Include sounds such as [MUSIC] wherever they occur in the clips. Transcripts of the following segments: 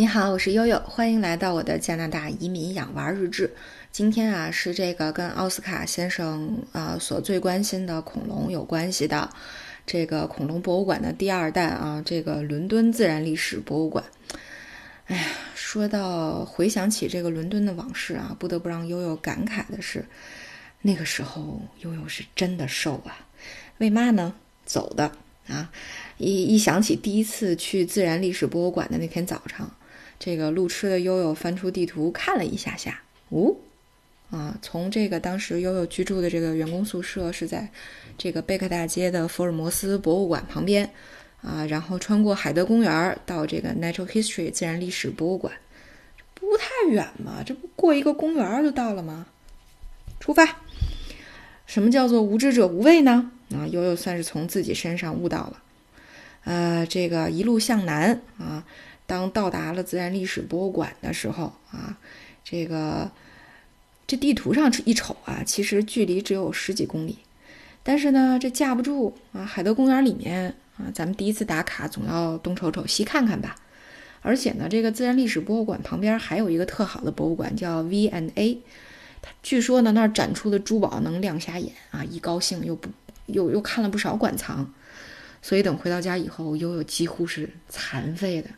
你好，我是悠悠，欢迎来到我的加拿大移民养娃日志。今天啊，是这个跟奥斯卡先生啊所最关心的恐龙有关系的这个恐龙博物馆的第二代啊，这个伦敦自然历史博物馆。哎呀，说到回想起这个伦敦的往事啊，不得不让悠悠感慨的是，那个时候悠悠是真的瘦啊。为嘛呢？走的啊，一一想起第一次去自然历史博物馆的那天早上。这个路痴的悠悠翻出地图看了一下下，哦，啊，从这个当时悠悠居住的这个员工宿舍是在这个贝克大街的福尔摩斯博物馆旁边，啊，然后穿过海德公园到这个 Natural History 自然历史博物馆，不太远嘛，这不过一个公园就到了吗？出发。什么叫做无知者无畏呢？啊，悠悠算是从自己身上悟到了，呃，这个一路向南啊。当到达了自然历史博物馆的时候啊，这个这地图上一瞅啊，其实距离只有十几公里。但是呢，这架不住啊，海德公园里面啊，咱们第一次打卡总要东瞅瞅西看看吧。而且呢，这个自然历史博物馆旁边还有一个特好的博物馆，叫 V&A。它据说呢，那儿展出的珠宝能亮瞎眼啊！一高兴又不又又看了不少馆藏。所以等回到家以后，悠悠几乎是残废的。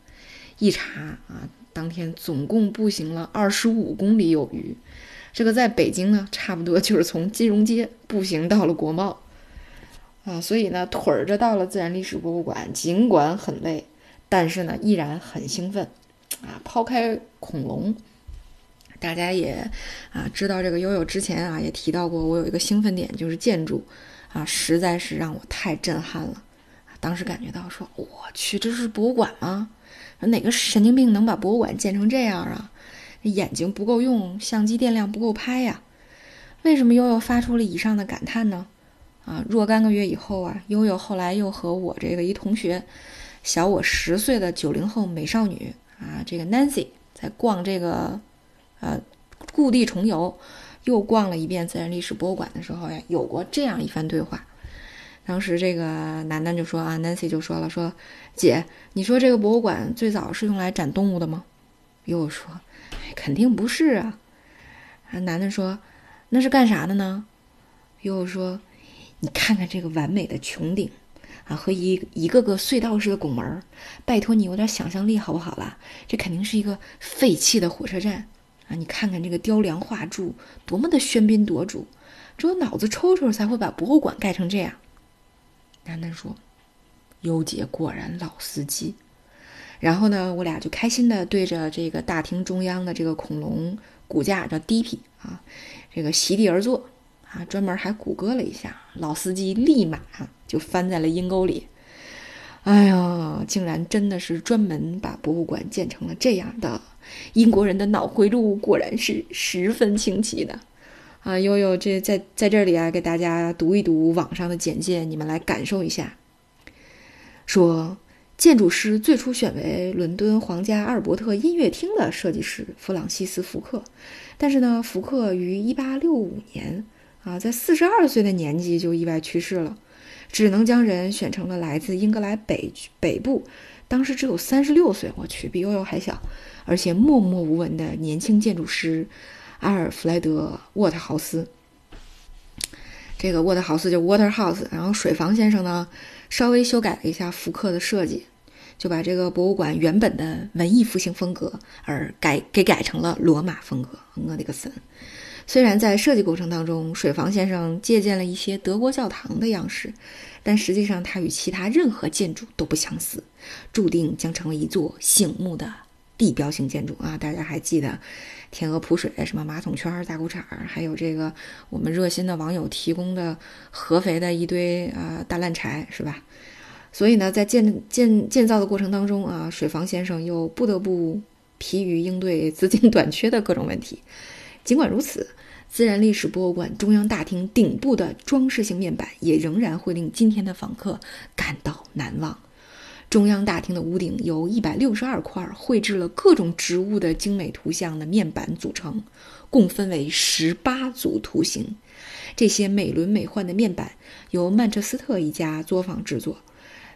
一查啊，当天总共步行了二十五公里有余，这个在北京呢，差不多就是从金融街步行到了国贸。啊，所以呢，腿儿着到了自然历史博物馆，尽管很累，但是呢，依然很兴奋。啊。抛开恐龙，大家也啊知道这个悠悠之前啊也提到过，我有一个兴奋点就是建筑。啊，实在是让我太震撼了当时感觉到说，我去，这是博物馆吗？哪个神经病能把博物馆建成这样啊？眼睛不够用，相机电量不够拍呀？为什么悠悠发出了以上的感叹呢？啊，若干个月以后啊，悠悠后来又和我这个一同学，小我十岁的九零后美少女啊，这个 Nancy 在逛这个呃故地重游，又逛了一遍自然历史博物馆的时候呀，有过这样一番对话。当时这个楠楠就说啊，Nancy 就说了说，姐，你说这个博物馆最早是用来展动物的吗？又说，肯定不是啊。啊，楠楠说，那是干啥的呢？又说，你看看这个完美的穹顶啊，和一一个个隧道式的拱门，拜托你有点想象力好不好啦？这肯定是一个废弃的火车站啊！你看看这个雕梁画柱，多么的喧宾夺主，只有脑子抽抽才会把博物馆盖成这样。楠楠说：“优姐果然老司机。”然后呢，我俩就开心的对着这个大厅中央的这个恐龙骨架叫 DP 啊，这个席地而坐啊，专门还谷歌了一下。老司机立马就翻在了阴沟里。哎呀，竟然真的是专门把博物馆建成了这样的！英国人的脑回路果然是十分清奇的。啊，悠悠，这在在这里啊，给大家读一读网上的简介，你们来感受一下。说，建筑师最初选为伦敦皇家阿尔伯特音乐厅的设计师弗朗西斯·福克，但是呢，福克于1865年啊，在42岁的年纪就意外去世了，只能将人选成了来自英格兰北北部，当时只有36岁，我去，比悠悠还小，而且默默无闻的年轻建筑师。阿尔弗莱德·沃特豪斯，这个沃特豪斯就 Waterhouse，然后水房先生呢，稍微修改了一下福克的设计，就把这个博物馆原本的文艺复兴风格而改给改成了罗马风格。我的个神！虽然在设计过程当中，水房先生借鉴了一些德国教堂的样式，但实际上它与其他任何建筑都不相似，注定将成为一座醒目的地标性建筑啊！大家还记得？天鹅扑水，什么马桶圈、大裤衩还有这个我们热心的网友提供的合肥的一堆啊大烂柴，是吧？所以呢，在建建建造的过程当中啊，水房先生又不得不疲于应对资金 [LAUGHS] 短缺的各种问题。尽管如此，自然历史博物馆中央大厅顶部的装饰性面板也仍然会令今天的访客感到难忘。中央大厅的屋顶由一百六十二块绘制了各种植物的精美图像的面板组成，共分为十八组图形。这些美轮美奂的面板由曼彻斯特一家作坊制作，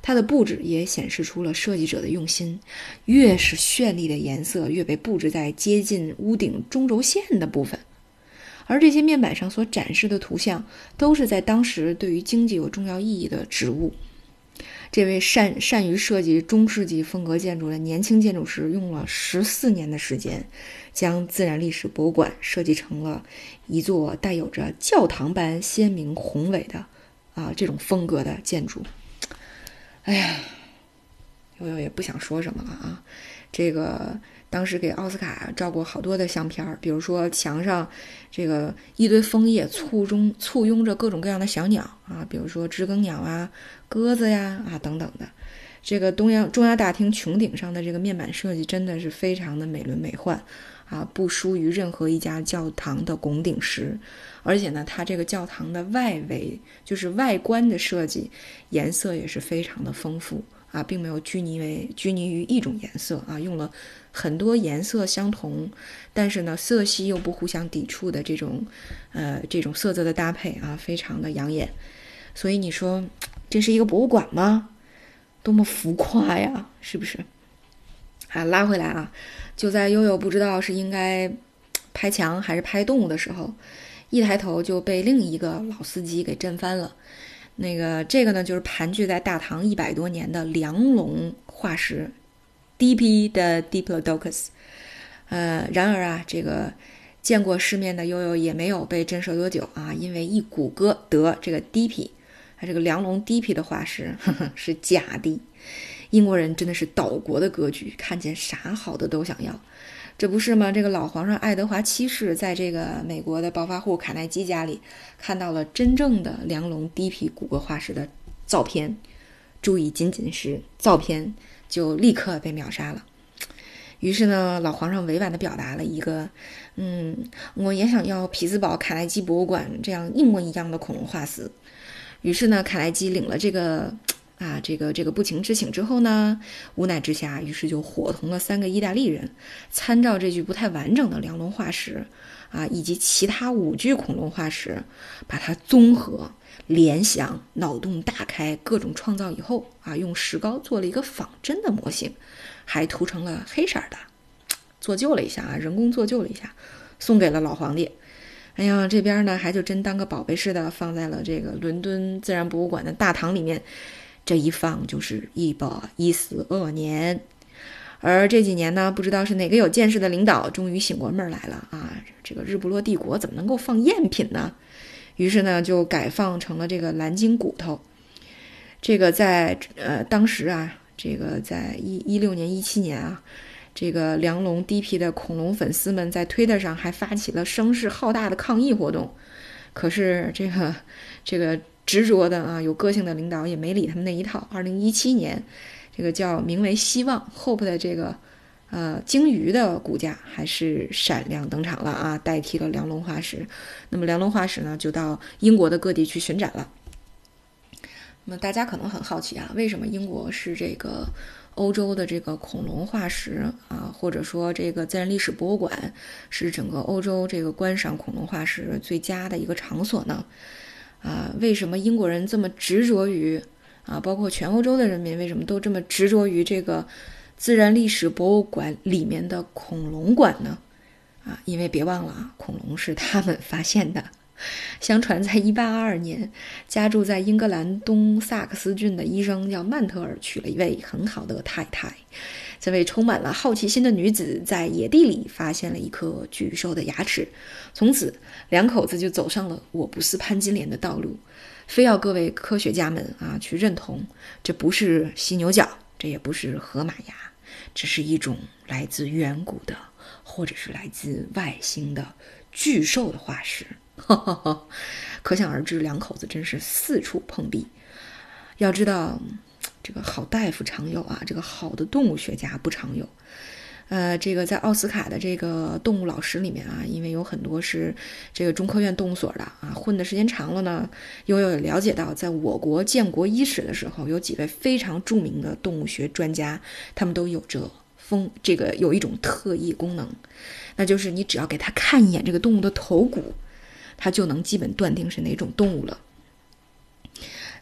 它的布置也显示出了设计者的用心。越是绚丽的颜色，越被布置在接近屋顶中轴线的部分。而这些面板上所展示的图像，都是在当时对于经济有重要意义的植物。这位善善于设计中世纪风格建筑的年轻建筑师，用了十四年的时间，将自然历史博物馆设计成了一座带有着教堂般鲜明宏伟的啊这种风格的建筑。哎呀，悠悠也不想说什么了啊。这个当时给奥斯卡照过好多的相片儿，比如说墙上这个一堆枫叶簇中簇拥着各种各样的小鸟啊，比如说知更鸟啊、鸽子呀啊等等的。这个东央中央大厅穹顶上的这个面板设计真的是非常的美轮美奂啊，不输于任何一家教堂的拱顶石。而且呢，它这个教堂的外围就是外观的设计，颜色也是非常的丰富啊，并没有拘泥为拘泥于一种颜色啊，用了很多颜色相同，但是呢色系又不互相抵触的这种，呃，这种色泽的搭配啊，非常的养眼。所以你说这是一个博物馆吗？多么浮夸呀，是不是？啊，拉回来啊，就在悠悠不知道是应该拍墙还是拍动物的时候。一抬头就被另一个老司机给震翻了。那个这个呢，就是盘踞在大唐一百多年的梁龙化石，D.P. 的 Diplodocus。呃，然而啊，这个见过世面的悠悠也没有被震慑多久啊，因为一谷歌得这个 D.P. 它这个梁龙 D.P. 的化石呵 [LAUGHS] 呵是假的。英国人真的是岛国的格局，看见啥好的都想要。这不是吗？这个老皇上爱德华七世在这个美国的暴发户卡耐基家里看到了真正的梁龙低皮骨骼化石的照片，注意，仅仅是照片就立刻被秒杀了。于是呢，老皇上委婉地表达了一个，嗯，我也想要匹兹堡卡耐基博物馆这样一模一样的恐龙化石。于是呢，卡耐基领了这个。啊，这个这个不情之请之后呢，无奈之下，于是就伙同了三个意大利人，参照这具不太完整的梁龙化石，啊，以及其他五具恐龙化石，把它综合、联想、脑洞大开，各种创造以后，啊，用石膏做了一个仿真的模型，还涂成了黑色的，做旧了一下啊，人工做旧了一下，送给了老皇帝。哎呀，这边呢，还就真当个宝贝似的，放在了这个伦敦自然博物馆的大堂里面。这一放就是一百一十二年，而这几年呢，不知道是哪个有见识的领导终于醒过闷来了啊！这个日不落帝国怎么能够放赝品呢？于是呢，就改放成了这个蓝鲸骨头。这个在呃当时啊，这个在一一六年、一七年啊，这个梁龙低皮的恐龙粉丝们在推特上还发起了声势浩大的抗议活动。可是这个这个。执着的啊，有个性的领导也没理他们那一套。二零一七年，这个叫名为“希望 ”（Hope） 的这个呃鲸鱼的骨架还是闪亮登场了啊，代替了梁龙化石。那么梁龙化石呢，就到英国的各地去巡展了。那么大家可能很好奇啊，为什么英国是这个欧洲的这个恐龙化石啊，或者说这个自然历史博物馆是整个欧洲这个观赏恐龙化石最佳的一个场所呢？啊，为什么英国人这么执着于啊？包括全欧洲的人民为什么都这么执着于这个自然历史博物馆里面的恐龙馆呢？啊，因为别忘了啊，恐龙是他们发现的。相传，在1822年，家住在英格兰东萨克斯郡的医生叫曼特尔，娶了一位很好的太太。这位充满了好奇心的女子在野地里发现了一颗巨兽的牙齿，从此两口子就走上了我不是潘金莲的道路。非要各位科学家们啊去认同，这不是犀牛角，这也不是河马牙，这是一种来自远古的，或者是来自外星的巨兽的化石。哈 [LAUGHS] 可想而知，两口子真是四处碰壁。要知道。这个好大夫常有啊，这个好的动物学家不常有。呃，这个在奥斯卡的这个动物老师里面啊，因为有很多是这个中科院动物所的啊，混的时间长了呢，悠悠也了解到，在我国建国伊始的时候，有几位非常著名的动物学专家，他们都有着风这个有一种特异功能，那就是你只要给他看一眼这个动物的头骨，他就能基本断定是哪种动物了。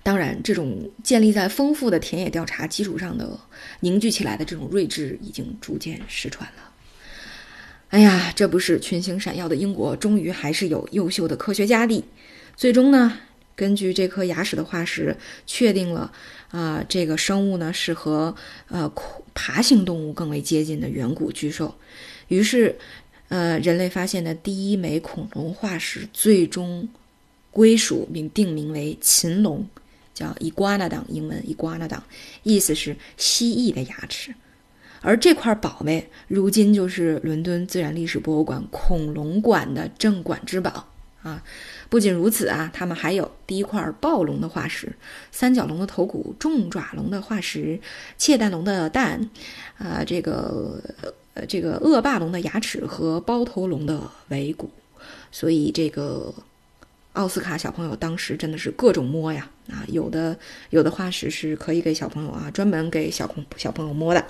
当然，这种建立在丰富的田野调查基础上的凝聚起来的这种睿智，已经逐渐失传了。哎呀，这不是群星闪耀的英国，终于还是有优秀的科学家的。最终呢，根据这颗牙齿的化石，确定了啊，这个生物呢是和呃爬行动物更为接近的远古巨兽。于是，呃，人类发现的第一枚恐龙化石最终归属并定名为禽龙。叫 iguanodon，英文 iguanodon，意思是蜥蜴的牙齿。而这块宝贝，如今就是伦敦自然历史博物馆恐龙馆的镇馆之宝啊！不仅如此啊，他们还有第一块暴龙的化石、三角龙的头骨、重爪龙的化石、窃蛋龙的蛋，啊，这个呃，这个恶霸龙的牙齿和包头龙的尾骨。所以这个。奥斯卡小朋友当时真的是各种摸呀啊，有的有的化石是可以给小朋友啊，专门给小朋小朋友摸的。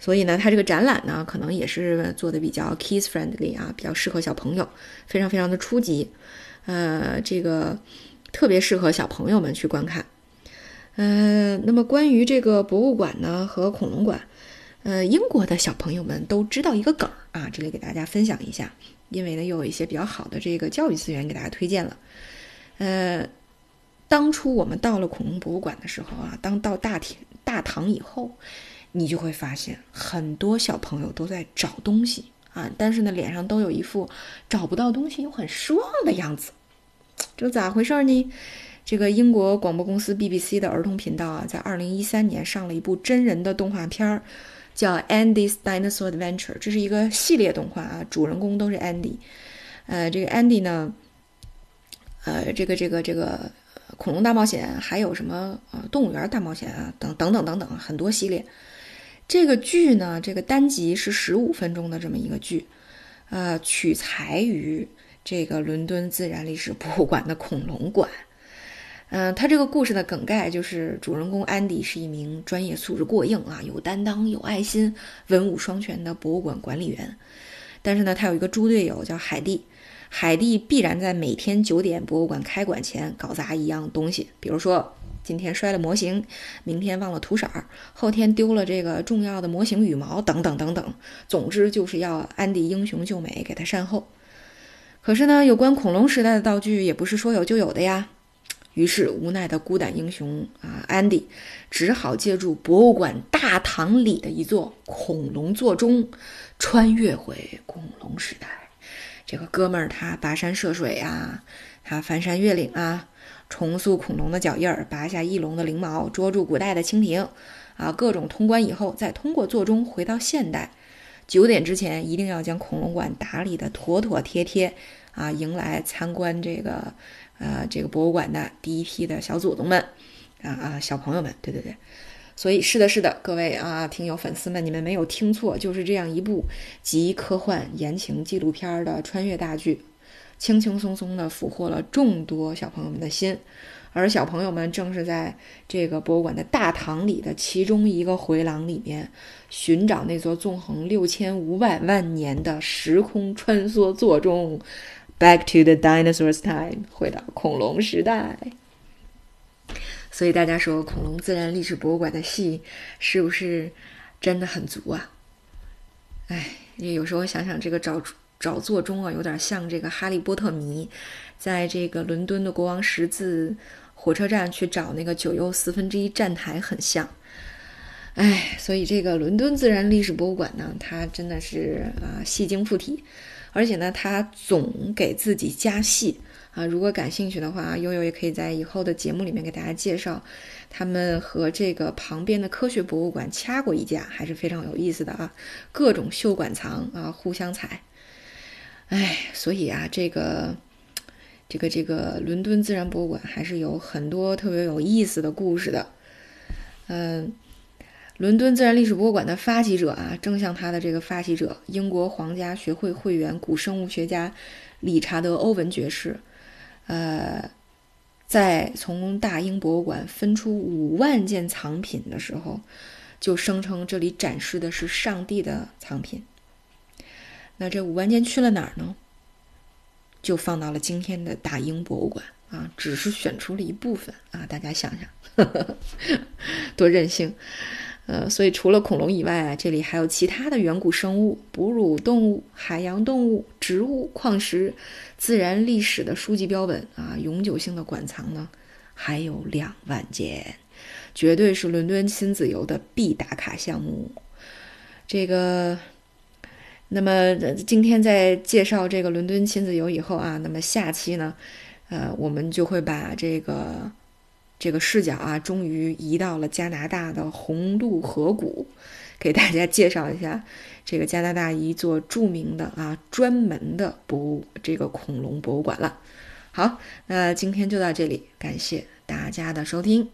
所以呢，他这个展览呢，可能也是做的比较 kids friendly 啊，比较适合小朋友，非常非常的初级，呃，这个特别适合小朋友们去观看。呃，那么关于这个博物馆呢和恐龙馆，呃，英国的小朋友们都知道一个梗儿啊，这里给大家分享一下。因为呢，又有一些比较好的这个教育资源给大家推荐了。呃，当初我们到了恐龙博物馆的时候啊，当到大厅大堂以后，你就会发现很多小朋友都在找东西啊，但是呢，脸上都有一副找不到东西又很失望的样子。这咋回事儿呢？这个英国广播公司 BBC 的儿童频道啊，在二零一三年上了一部真人的动画片儿。叫 Andy's Dinosaur Adventure，这是一个系列动画啊，主人公都是 Andy。呃，这个 Andy 呢，呃，这个这个这个恐龙大冒险，还有什么呃动物园大冒险啊，等等等等等很多系列。这个剧呢，这个单集是十五分钟的这么一个剧，呃，取材于这个伦敦自然历史博物馆的恐龙馆。嗯，他这个故事的梗概就是主人公安迪是一名专业素质过硬啊、有担当、有爱心、文武双全的博物馆管理员。但是呢，他有一个猪队友叫海蒂，海蒂必然在每天九点博物馆开馆前搞砸一样东西，比如说今天摔了模型，明天忘了涂色儿，后天丢了这个重要的模型羽毛等等等等。总之就是要安迪英雄救美，给他善后。可是呢，有关恐龙时代的道具也不是说有就有的呀。于是，无奈的孤胆英雄啊，安迪只好借助博物馆大堂里的一座恐龙座钟，穿越回恐龙时代。这个哥们儿他跋山涉水啊，他翻山越岭啊，重塑恐龙的脚印儿，拔下翼龙的翎毛，捉住古代的蜻蜓，啊，各种通关以后，再通过座钟回到现代。九点之前一定要将恐龙馆打理的妥妥帖帖，啊，迎来参观这个。呃，这个博物馆的第一批的小祖宗们，啊啊，小朋友们，对对对，所以是的，是的，各位啊，听友粉丝们，你们没有听错，就是这样一部集科幻、言情、纪录片的穿越大剧，轻轻松松的俘获了众多小朋友们的心，而小朋友们正是在这个博物馆的大堂里的其中一个回廊里面，寻找那座纵横六千五百万年的时空穿梭座钟。Back to the dinosaurs time，回到恐龙时代。所以大家说，恐龙自然历史博物馆的戏是不是真的很足啊？哎，有时候想想，这个找找座钟啊，有点像这个哈利波特迷在这个伦敦的国王十字火车站去找那个九又四分之一站台很像。哎，所以这个伦敦自然历史博物馆呢，它真的是啊，戏精附体。而且呢，他总给自己加戏啊！如果感兴趣的话，悠悠也可以在以后的节目里面给大家介绍，他们和这个旁边的科学博物馆掐过一架，还是非常有意思的啊！各种秀馆藏啊，互相踩。哎，所以啊，这个这个这个伦敦自然博物馆还是有很多特别有意思的故事的，嗯。伦敦自然历史博物馆的发起者啊，正像他的这个发起者，英国皇家学会会员古生物学家理查德·欧文爵士，呃，在从大英博物馆分出五万件藏品的时候，就声称这里展示的是上帝的藏品。那这五万件去了哪儿呢？就放到了今天的大英博物馆。啊，只是选出了一部分啊，大家想想，[LAUGHS] 多任性。呃，所以除了恐龙以外啊，这里还有其他的远古生物、哺乳动物、海洋动物、植物、矿石、自然历史的书籍标本啊，永久性的馆藏呢，还有两万件，绝对是伦敦亲子游的必打卡项目。这个，那么今天在介绍这个伦敦亲子游以后啊，那么下期呢，呃，我们就会把这个。这个视角啊，终于移到了加拿大的红鹿河谷，给大家介绍一下这个加拿大一座著名的啊专门的博物这个恐龙博物馆了。好，那今天就到这里，感谢大家的收听。